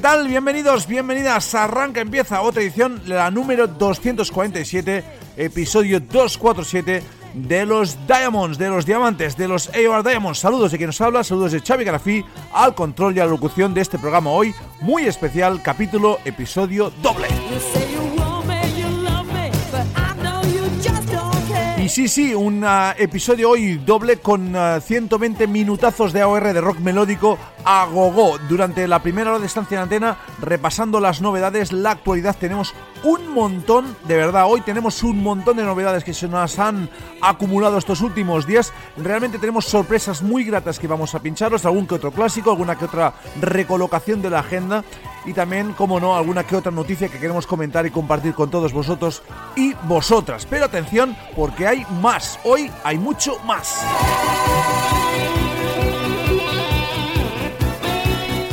¿Qué tal? Bienvenidos, bienvenidas. Arranca, empieza otra edición, la número 247, episodio 247 de los Diamonds, de los diamantes, de los AOR Diamonds. Saludos de quien nos habla, saludos de Xavi Garafí al control y a la locución de este programa hoy, muy especial, capítulo, episodio doble. Sí, sí, un uh, episodio hoy doble con uh, 120 minutazos de AOR de rock melódico a gogo. Durante la primera hora de estancia en antena, repasando las novedades, la actualidad, tenemos un montón, de verdad, hoy tenemos un montón de novedades que se nos han acumulado estos últimos días. Realmente tenemos sorpresas muy gratas que vamos a pincharos, algún que otro clásico, alguna que otra recolocación de la agenda y también, como no, alguna que otra noticia que queremos comentar y compartir con todos vosotros y vosotras. Pero atención, porque hay más, hoy hay mucho más.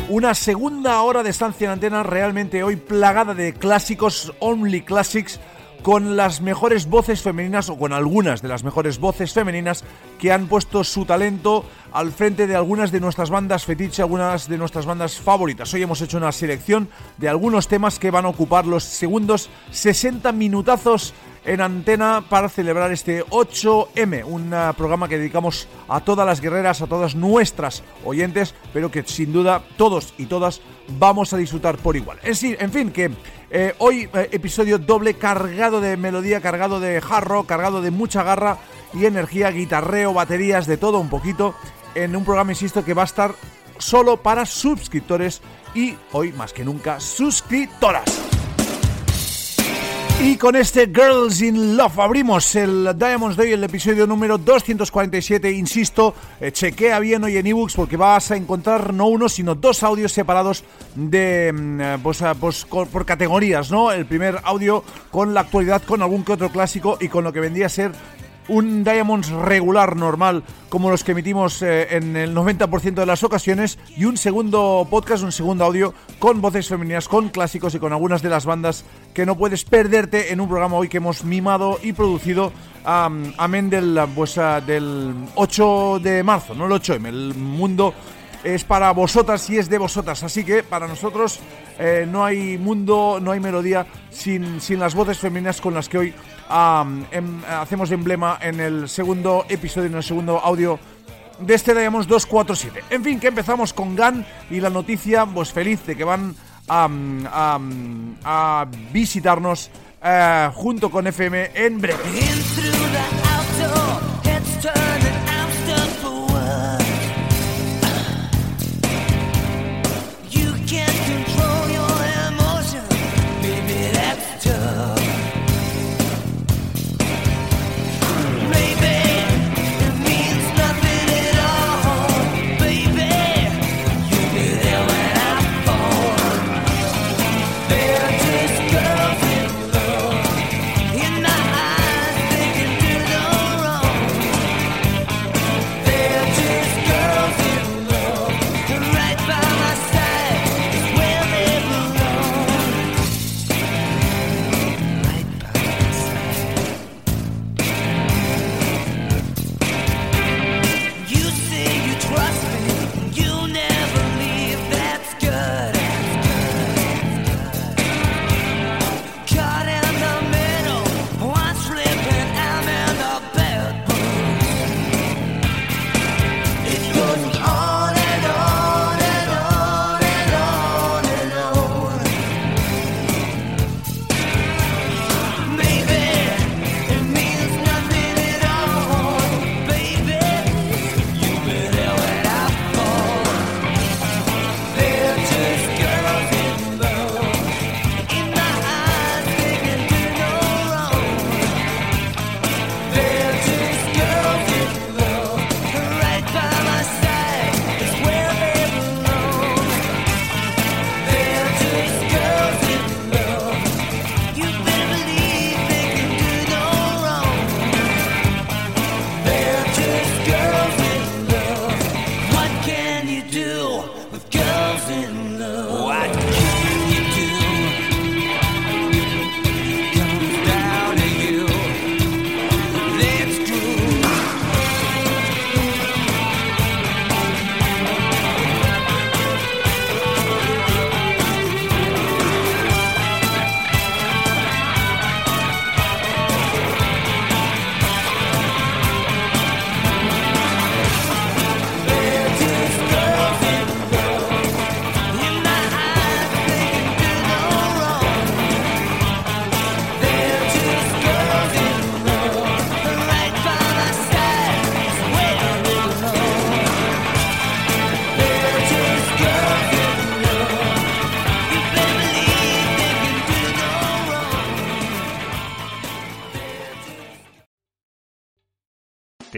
Una segunda hora de estancia en antena realmente hoy plagada de clásicos, only classics, con las mejores voces femeninas o con algunas de las mejores voces femeninas que han puesto su talento al frente de algunas de nuestras bandas fetiche, algunas de nuestras bandas favoritas. Hoy hemos hecho una selección de algunos temas que van a ocupar los segundos 60 minutazos en antena para celebrar este 8M, un uh, programa que dedicamos a todas las guerreras, a todas nuestras oyentes, pero que sin duda todos y todas vamos a disfrutar por igual. En, en fin, que eh, hoy eh, episodio doble cargado de melodía, cargado de jarro, cargado de mucha garra y energía, guitarreo, baterías, de todo un poquito, en un programa, insisto, que va a estar solo para suscriptores y hoy más que nunca suscriptoras. Y con este Girls in Love abrimos el Diamonds Day, el episodio número 247. Insisto, eh, chequea bien hoy en ebooks porque vas a encontrar no uno, sino dos audios separados de mm, pues, pues, por categorías, ¿no? El primer audio con la actualidad, con algún que otro clásico y con lo que vendría a ser un Diamonds regular, normal, como los que emitimos eh, en el 90% de las ocasiones, y un segundo podcast, un segundo audio con voces femeninas, con clásicos y con algunas de las bandas que no puedes perderte en un programa hoy que hemos mimado y producido um, amén del, pues, uh, del 8 de marzo, no el 8M, el mundo es para vosotras y es de vosotras. Así que para nosotros eh, no hay mundo, no hay melodía sin, sin las voces femeninas con las que hoy em, hacemos emblema en el segundo episodio, en el segundo audio de este Diamonds 247. En fin, que empezamos con Gun y la noticia, pues feliz de que van a, a, visitarnos uh, junto con FM en breve.